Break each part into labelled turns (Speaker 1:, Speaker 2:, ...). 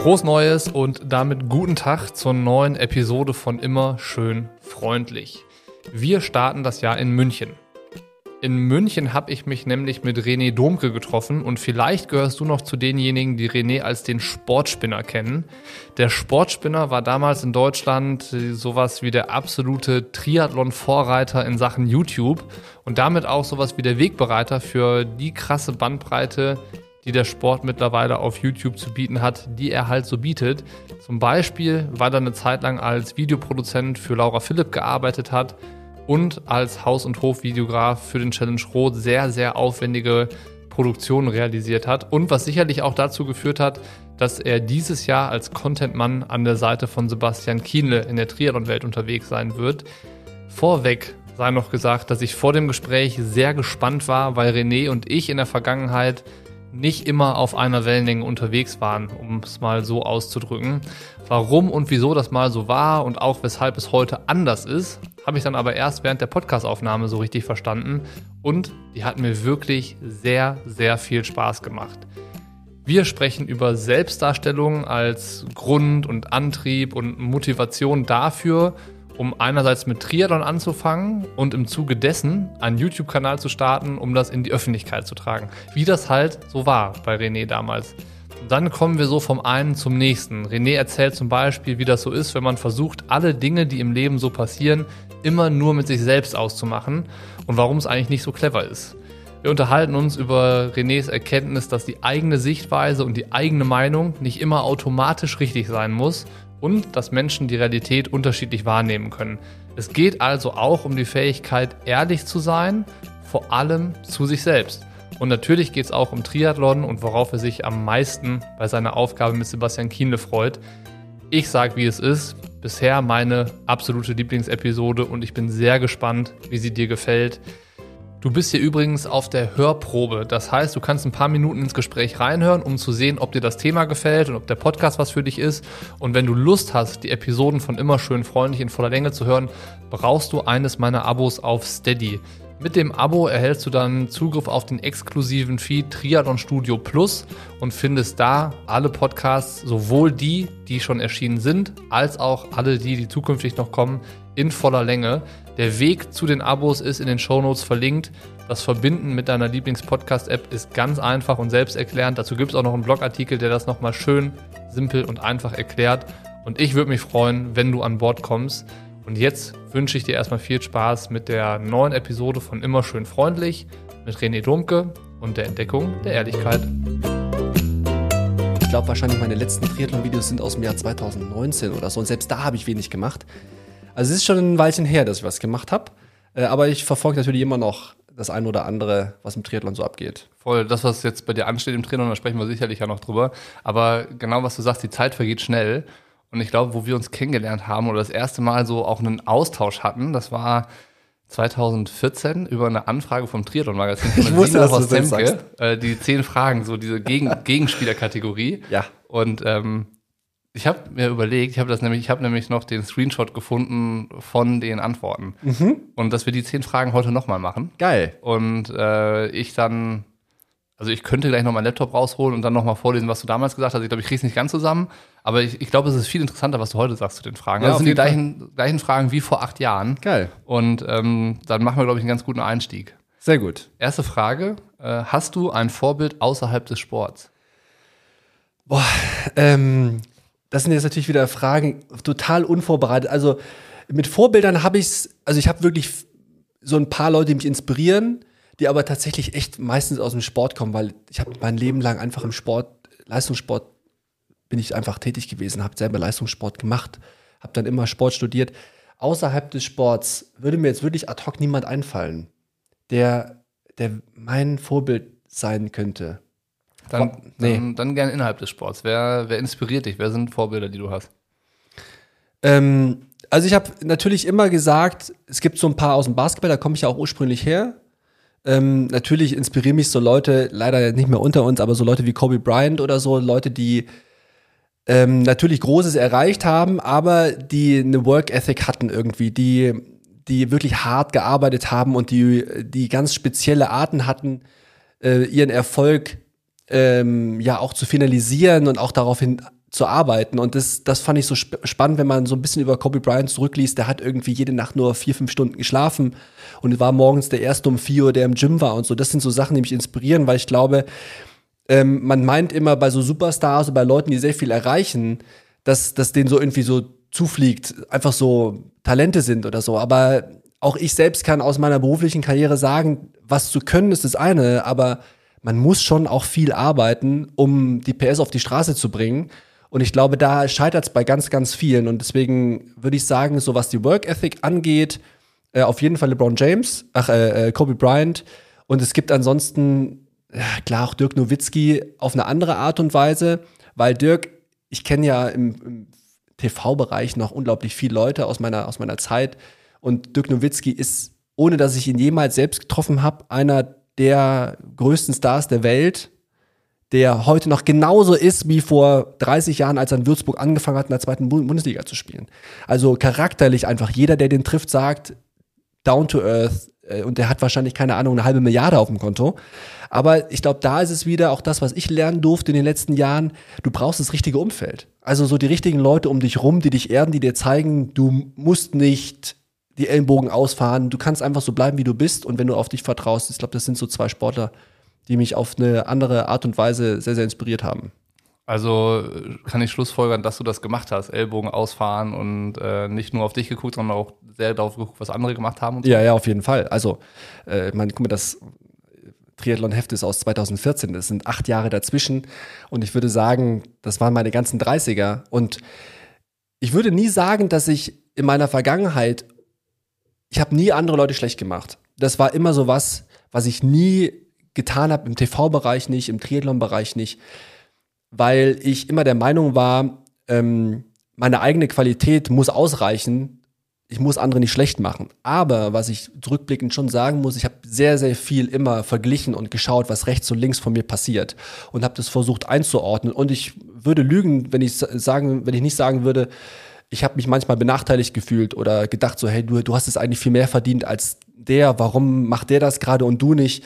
Speaker 1: Frohes Neues und damit guten Tag zur neuen Episode von Immer schön freundlich. Wir starten das Jahr in München. In München habe ich mich nämlich mit René Domke getroffen und vielleicht gehörst du noch zu denjenigen, die René als den Sportspinner kennen. Der Sportspinner war damals in Deutschland sowas wie der absolute Triathlon-Vorreiter in Sachen YouTube und damit auch sowas wie der Wegbereiter für die krasse Bandbreite, die der Sport mittlerweile auf YouTube zu bieten hat, die er halt so bietet. Zum Beispiel, weil er eine Zeit lang als Videoproduzent für Laura Philipp gearbeitet hat und als Haus- und Hofvideograf für den Challenge Rot sehr, sehr aufwendige Produktionen realisiert hat und was sicherlich auch dazu geführt hat, dass er dieses Jahr als Contentmann an der Seite von Sebastian Kienle in der Triathlon-Welt unterwegs sein wird. Vorweg sei noch gesagt, dass ich vor dem Gespräch sehr gespannt war, weil René und ich in der Vergangenheit nicht immer auf einer Wellenlänge unterwegs waren, um es mal so auszudrücken. Warum und wieso das mal so war und auch weshalb es heute anders ist, habe ich dann aber erst während der Podcastaufnahme so richtig verstanden und die hat mir wirklich sehr, sehr viel Spaß gemacht. Wir sprechen über Selbstdarstellung als Grund und Antrieb und Motivation dafür, um einerseits mit Triathlon anzufangen und im Zuge dessen einen YouTube-Kanal zu starten, um das in die Öffentlichkeit zu tragen. Wie das halt so war bei René damals. Und dann kommen wir so vom einen zum nächsten. René erzählt zum Beispiel, wie das so ist, wenn man versucht, alle Dinge, die im Leben so passieren, immer nur mit sich selbst auszumachen und warum es eigentlich nicht so clever ist. Wir unterhalten uns über Renés Erkenntnis, dass die eigene Sichtweise und die eigene Meinung nicht immer automatisch richtig sein muss und dass Menschen die Realität unterschiedlich wahrnehmen können. Es geht also auch um die Fähigkeit, ehrlich zu sein, vor allem zu sich selbst. Und natürlich geht es auch um Triathlon und worauf er sich am meisten bei seiner Aufgabe mit Sebastian Kienle freut. Ich sage, wie es ist. Bisher meine absolute Lieblingsepisode und ich bin sehr gespannt, wie sie dir gefällt. Du bist hier übrigens auf der Hörprobe. Das heißt, du kannst ein paar Minuten ins Gespräch reinhören, um zu sehen, ob dir das Thema gefällt und ob der Podcast was für dich ist. Und wenn du Lust hast, die Episoden von immer schön freundlich in voller Länge zu hören, brauchst du eines meiner Abos auf Steady. Mit dem Abo erhältst du dann Zugriff auf den exklusiven Feed Triathlon Studio Plus und findest da alle Podcasts, sowohl die, die schon erschienen sind, als auch alle die, die zukünftig noch kommen, in voller Länge. Der Weg zu den Abos ist in den Shownotes verlinkt. Das Verbinden mit deiner Lieblings-Podcast-App ist ganz einfach und selbsterklärend. Dazu gibt es auch noch einen Blogartikel, der das nochmal schön, simpel und einfach erklärt. Und ich würde mich freuen, wenn du an Bord kommst. Und jetzt wünsche ich dir erstmal viel Spaß mit der neuen Episode von Immer schön freundlich mit René Domke und der Entdeckung der Ehrlichkeit.
Speaker 2: Ich glaube wahrscheinlich meine letzten Triathlon-Videos sind aus dem Jahr 2019 oder so und selbst da habe ich wenig gemacht. Also es ist schon ein Weilchen her, dass ich was gemacht habe. Äh, aber ich verfolge natürlich immer noch das ein oder andere, was im Triathlon so abgeht.
Speaker 1: Voll, das, was jetzt bei dir ansteht im Triathlon, da sprechen wir sicherlich ja noch drüber. Aber genau, was du sagst, die Zeit vergeht schnell. Und ich glaube, wo wir uns kennengelernt haben oder das erste Mal so auch einen Austausch hatten, das war 2014 über eine Anfrage vom Triathlon-Magazin
Speaker 2: Ich wusste, dass das sagst.
Speaker 1: äh, die zehn Fragen, so diese Gegen Gegenspielerkategorie.
Speaker 2: Ja.
Speaker 1: Und ähm, ich habe mir überlegt, ich habe das nämlich, ich habe nämlich noch den Screenshot gefunden von den Antworten und dass wir die zehn Fragen heute nochmal machen
Speaker 2: Geil.
Speaker 1: und äh, ich dann, also ich könnte gleich noch meinen Laptop rausholen und dann nochmal vorlesen, was du damals gesagt hast. Ich glaube, ich kriege es nicht ganz zusammen, aber ich, ich glaube, es ist viel interessanter, was du heute sagst zu den Fragen.
Speaker 2: Ja,
Speaker 1: Also es
Speaker 2: auf
Speaker 1: sind die gleichen, gleichen Fragen wie vor acht Jahren
Speaker 2: Geil.
Speaker 1: und ähm, dann machen wir, glaube ich, einen ganz guten Einstieg.
Speaker 2: Sehr gut.
Speaker 1: Erste Frage, äh, hast du ein Vorbild außerhalb des Sports?
Speaker 2: Boah, ähm, das sind jetzt natürlich wieder Fragen total unvorbereitet. Also mit Vorbildern habe ich's, also ich habe wirklich so ein paar Leute, die mich inspirieren, die aber tatsächlich echt meistens aus dem Sport kommen, weil ich habe mein Leben lang einfach im Sport, Leistungssport bin ich einfach tätig gewesen, habe selber Leistungssport gemacht, habe dann immer Sport studiert. Außerhalb des Sports würde mir jetzt wirklich ad hoc niemand einfallen, der, der mein Vorbild sein könnte.
Speaker 1: Dann,
Speaker 2: Boah, nee.
Speaker 1: dann, dann gerne innerhalb des Sports. Wer, wer inspiriert dich? Wer sind Vorbilder, die du hast?
Speaker 2: Ähm, also ich habe natürlich immer gesagt, es gibt so ein paar aus dem Basketball, da komme ich ja auch ursprünglich her. Ähm, natürlich inspirieren mich so Leute, leider nicht mehr unter uns, aber so Leute wie Kobe Bryant oder so, Leute, die ähm, natürlich Großes erreicht haben, aber die eine Work Ethic hatten irgendwie, die, die wirklich hart gearbeitet haben und die, die ganz spezielle Arten hatten, äh, ihren Erfolg ähm, ja auch zu finalisieren und auch daraufhin zu arbeiten. Und das, das fand ich so sp spannend, wenn man so ein bisschen über Kobe Bryant zurückliest. Der hat irgendwie jede Nacht nur vier, fünf Stunden geschlafen und war morgens der Erste um vier Uhr, der im Gym war und so. Das sind so Sachen, die mich inspirieren, weil ich glaube, ähm, man meint immer bei so Superstars oder bei Leuten, die sehr viel erreichen, dass, dass denen so irgendwie so zufliegt, einfach so Talente sind oder so. Aber auch ich selbst kann aus meiner beruflichen Karriere sagen, was zu können ist das eine, aber man muss schon auch viel arbeiten, um die PS auf die Straße zu bringen. Und ich glaube, da scheitert es bei ganz, ganz vielen. Und deswegen würde ich sagen, so was die Work Ethic angeht, äh, auf jeden Fall LeBron James, ach, äh, äh Kobe Bryant. Und es gibt ansonsten ja, klar auch Dirk Nowitzki auf eine andere Art und Weise, weil Dirk, ich kenne ja im, im TV-Bereich noch unglaublich viele Leute aus meiner, aus meiner Zeit und Dirk Nowitzki ist, ohne dass ich ihn jemals selbst getroffen habe, einer der größten Stars der Welt, der heute noch genauso ist wie vor 30 Jahren, als er in Würzburg angefangen hat, in der zweiten Bundesliga zu spielen. Also charakterlich einfach jeder, der den trifft, sagt, down to earth, äh, und der hat wahrscheinlich, keine Ahnung, eine halbe Milliarde auf dem Konto. Aber ich glaube, da ist es wieder auch das, was ich lernen durfte in den letzten Jahren. Du brauchst das richtige Umfeld. Also so die richtigen Leute um dich rum, die dich erden, die dir zeigen, du musst nicht die Ellenbogen ausfahren. Du kannst einfach so bleiben, wie du bist. Und wenn du auf dich vertraust, ich glaube, das sind so zwei Sportler, die mich auf eine andere Art und Weise sehr, sehr inspiriert haben.
Speaker 1: Also kann ich schlussfolgern, dass du das gemacht hast, Ellbogen ausfahren und äh, nicht nur auf dich geguckt, sondern auch sehr darauf geguckt, was andere gemacht haben.
Speaker 2: So. Ja, ja, auf jeden Fall. Also, äh, man, guck mal, das Triathlon-Heft ist aus 2014. Das sind acht Jahre dazwischen. Und ich würde sagen, das waren meine ganzen 30er. Und ich würde nie sagen, dass ich in meiner Vergangenheit, ich habe nie andere Leute schlecht gemacht. Das war immer so was, was ich nie getan habe, im TV-Bereich nicht, im Triathlon-Bereich nicht weil ich immer der Meinung war, ähm, meine eigene Qualität muss ausreichen. Ich muss andere nicht schlecht machen. Aber was ich zurückblickend schon sagen muss, ich habe sehr, sehr viel immer verglichen und geschaut, was rechts und links von mir passiert und habe das versucht einzuordnen. Und ich würde lügen, wenn ich sagen, wenn ich nicht sagen würde, ich habe mich manchmal benachteiligt gefühlt oder gedacht so, hey, du, du hast es eigentlich viel mehr verdient als der. Warum macht der das gerade und du nicht?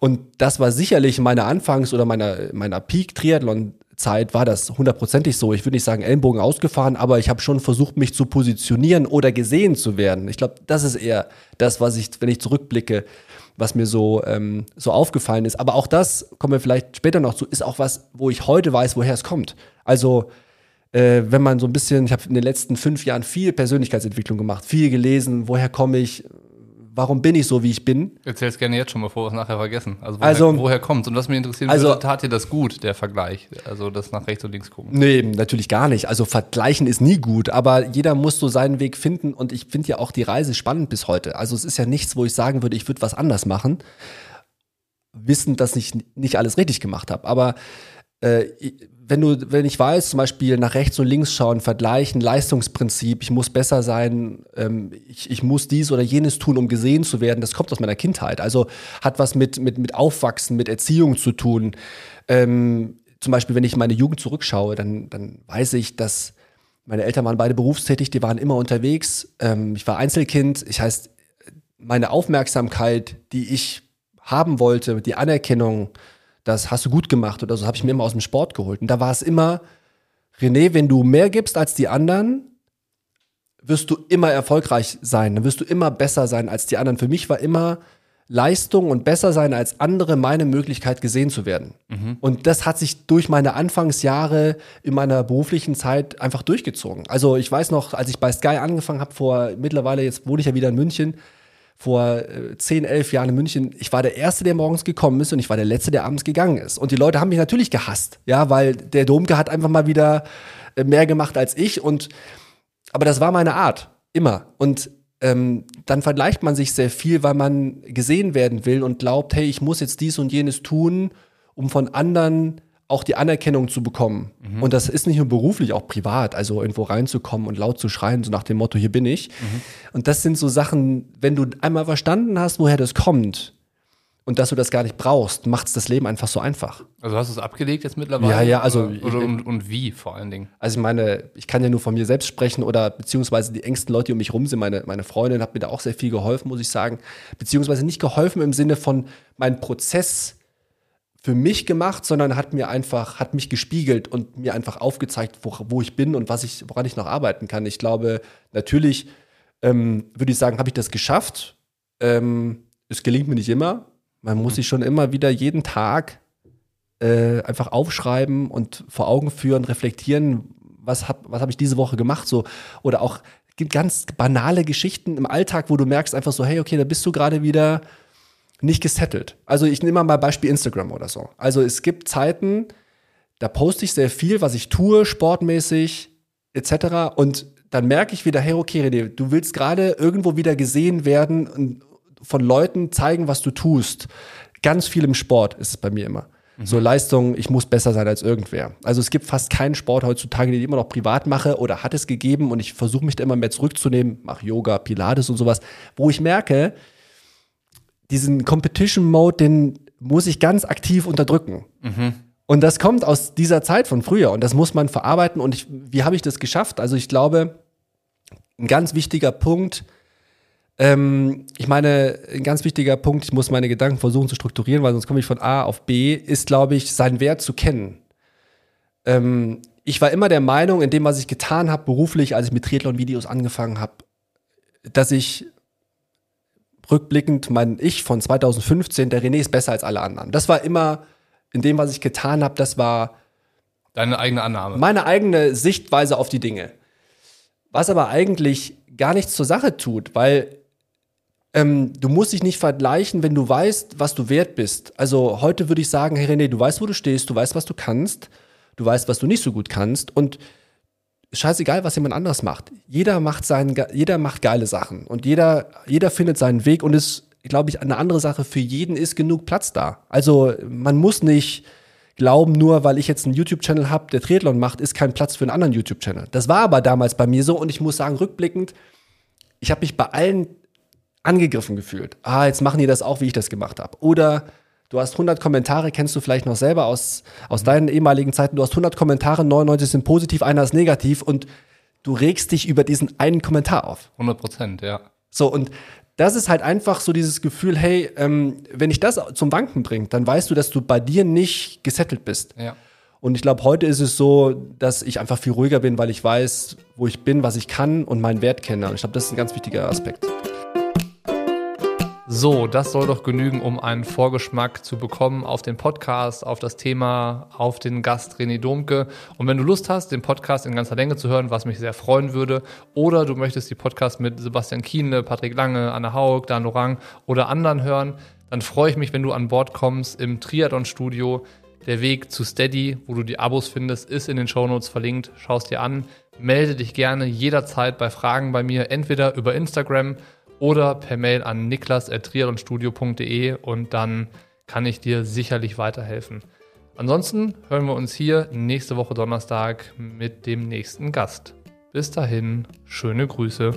Speaker 2: Und das war sicherlich meine Anfangs- oder meiner, meiner Peak-Triathlon Zeit war das hundertprozentig so. Ich würde nicht sagen Ellenbogen ausgefahren, aber ich habe schon versucht, mich zu positionieren oder gesehen zu werden. Ich glaube, das ist eher das, was ich, wenn ich zurückblicke, was mir so, ähm, so aufgefallen ist. Aber auch das, kommen wir vielleicht später noch zu, ist auch was, wo ich heute weiß, woher es kommt. Also, äh, wenn man so ein bisschen, ich habe in den letzten fünf Jahren viel Persönlichkeitsentwicklung gemacht, viel gelesen, woher komme ich, warum bin ich so, wie ich bin.
Speaker 1: Erzähl's gerne jetzt schon, bevor wir es nachher vergessen. Also woher, also, woher kommt Und was mich interessiert also, würde, tat dir das gut, der Vergleich? Also das nach rechts und links gucken.
Speaker 2: Nee, natürlich gar nicht. Also vergleichen ist nie gut, aber jeder muss so seinen Weg finden und ich finde ja auch die Reise spannend bis heute. Also es ist ja nichts, wo ich sagen würde, ich würde was anders machen, wissend, dass ich nicht alles richtig gemacht habe. Aber äh, wenn du, wenn ich weiß, zum Beispiel nach rechts und links schauen, vergleichen, Leistungsprinzip, ich muss besser sein, ähm, ich, ich muss dies oder jenes tun, um gesehen zu werden, das kommt aus meiner Kindheit. Also hat was mit, mit, mit Aufwachsen, mit Erziehung zu tun. Ähm, zum Beispiel, wenn ich meine Jugend zurückschaue, dann, dann weiß ich, dass meine Eltern waren beide berufstätig, die waren immer unterwegs. Ähm, ich war Einzelkind. Ich heißt, meine Aufmerksamkeit, die ich haben wollte, die Anerkennung, das hast du gut gemacht oder so, habe ich mir immer aus dem Sport geholt. Und da war es immer, René, wenn du mehr gibst als die anderen, wirst du immer erfolgreich sein, dann wirst du immer besser sein als die anderen. Für mich war immer Leistung und besser sein als andere meine Möglichkeit gesehen zu werden. Mhm. Und das hat sich durch meine Anfangsjahre in meiner beruflichen Zeit einfach durchgezogen. Also ich weiß noch, als ich bei Sky angefangen habe, vor mittlerweile, jetzt wohne ich ja wieder in München, vor äh, 10, 11 Jahren in München, ich war der Erste, der morgens gekommen ist und ich war der Letzte, der abends gegangen ist. Und die Leute haben mich natürlich gehasst, ja, weil der Domke hat einfach mal wieder äh, mehr gemacht als ich und aber das war meine Art, immer. Und ähm, dann vergleicht man sich sehr viel, weil man gesehen werden will und glaubt, hey, ich muss jetzt dies und jenes tun, um von anderen auch die Anerkennung zu bekommen. Mhm. Und das ist nicht nur beruflich, auch privat, also irgendwo reinzukommen und laut zu schreien, so nach dem Motto, hier bin ich. Mhm. Und das sind so Sachen, wenn du einmal verstanden hast, woher das kommt und dass du das gar nicht brauchst, macht es das Leben einfach so einfach.
Speaker 1: Also hast du es abgelegt jetzt mittlerweile?
Speaker 2: Ja, ja, also.
Speaker 1: Oder, und, und, wie vor allen Dingen?
Speaker 2: Also ich meine, ich kann ja nur von mir selbst sprechen oder beziehungsweise die engsten Leute, die um mich rum sind. Meine, meine Freundin hat mir da auch sehr viel geholfen, muss ich sagen. Beziehungsweise nicht geholfen im Sinne von meinen Prozess für mich gemacht, sondern hat mir einfach, hat mich gespiegelt und mir einfach aufgezeigt, wo, wo ich bin und was ich, woran ich noch arbeiten kann. Ich glaube, natürlich ähm, würde ich sagen, habe ich das geschafft. Ähm, es gelingt mir nicht immer. Man muss sich schon immer wieder jeden Tag äh, einfach aufschreiben und vor Augen führen, reflektieren, was habe was hab ich diese Woche gemacht, so oder auch gibt ganz banale Geschichten im Alltag, wo du merkst einfach so, hey, okay, da bist du gerade wieder nicht gesettelt. Also ich nehme mal Beispiel Instagram oder so. Also es gibt Zeiten, da poste ich sehr viel, was ich tue, sportmäßig etc. Und dann merke ich wieder, hey, okay, René, du willst gerade irgendwo wieder gesehen werden und von Leuten zeigen, was du tust. Ganz viel im Sport ist es bei mir immer. Mhm. So Leistung, ich muss besser sein als irgendwer. Also es gibt fast keinen Sport heutzutage, den ich immer noch privat mache oder hat es gegeben und ich versuche mich da immer mehr zurückzunehmen, mache Yoga, Pilates und sowas, wo ich merke, diesen Competition Mode, den muss ich ganz aktiv unterdrücken. Mhm. Und das kommt aus dieser Zeit von früher und das muss man verarbeiten. Und ich, wie habe ich das geschafft? Also ich glaube, ein ganz wichtiger Punkt, ähm, ich meine, ein ganz wichtiger Punkt, ich muss meine Gedanken versuchen zu strukturieren, weil sonst komme ich von A auf B, ist, glaube ich, seinen Wert zu kennen. Ähm, ich war immer der Meinung, in dem, was ich getan habe, beruflich, als ich mit Triathlon-Videos angefangen habe, dass ich rückblickend mein Ich von 2015, der René ist besser als alle anderen. Das war immer in dem, was ich getan habe, das war
Speaker 1: deine eigene Annahme.
Speaker 2: Meine eigene Sichtweise auf die Dinge. Was aber eigentlich gar nichts zur Sache tut, weil ähm, du musst dich nicht vergleichen, wenn du weißt, was du wert bist. Also heute würde ich sagen, hey René, du weißt, wo du stehst, du weißt, was du kannst, du weißt, was du nicht so gut kannst und scheißegal, was jemand anderes macht. Jeder macht seinen, jeder macht geile Sachen und jeder, jeder findet seinen Weg und es, glaube ich, eine andere Sache für jeden ist genug Platz da. Also man muss nicht glauben, nur weil ich jetzt einen YouTube-Channel habe, der Triathlon macht, ist kein Platz für einen anderen YouTube-Channel. Das war aber damals bei mir so und ich muss sagen, rückblickend, ich habe mich bei allen angegriffen gefühlt. Ah, jetzt machen die das auch, wie ich das gemacht habe. Oder Du hast 100 Kommentare, kennst du vielleicht noch selber aus, aus deinen ehemaligen Zeiten. Du hast 100 Kommentare, 99 sind positiv, einer ist negativ und du regst dich über diesen einen Kommentar auf.
Speaker 1: 100 Prozent, ja.
Speaker 2: So, und das ist halt einfach so dieses Gefühl, hey, ähm, wenn ich das zum Wanken bringe, dann weißt du, dass du bei dir nicht gesettelt bist.
Speaker 1: Ja.
Speaker 2: Und ich glaube, heute ist es so, dass ich einfach viel ruhiger bin, weil ich weiß, wo ich bin, was ich kann und meinen Wert kenne. Und ich glaube, das ist ein ganz wichtiger Aspekt.
Speaker 1: So, das soll doch genügen, um einen Vorgeschmack zu bekommen auf den Podcast, auf das Thema, auf den Gast René Domke. Und wenn du Lust hast, den Podcast in ganzer Länge zu hören, was mich sehr freuen würde, oder du möchtest die Podcast mit Sebastian Kienle, Patrick Lange, Anne Haug, Dan Orang oder anderen hören, dann freue ich mich, wenn du an Bord kommst im Triathlon-Studio. Der Weg zu Steady, wo du die Abos findest, ist in den Shownotes verlinkt. Schau es dir an. Melde dich gerne jederzeit bei Fragen bei mir, entweder über Instagram oder per Mail an niklas.triaronstudio.de und dann kann ich dir sicherlich weiterhelfen. Ansonsten hören wir uns hier nächste Woche Donnerstag mit dem nächsten Gast. Bis dahin, schöne Grüße.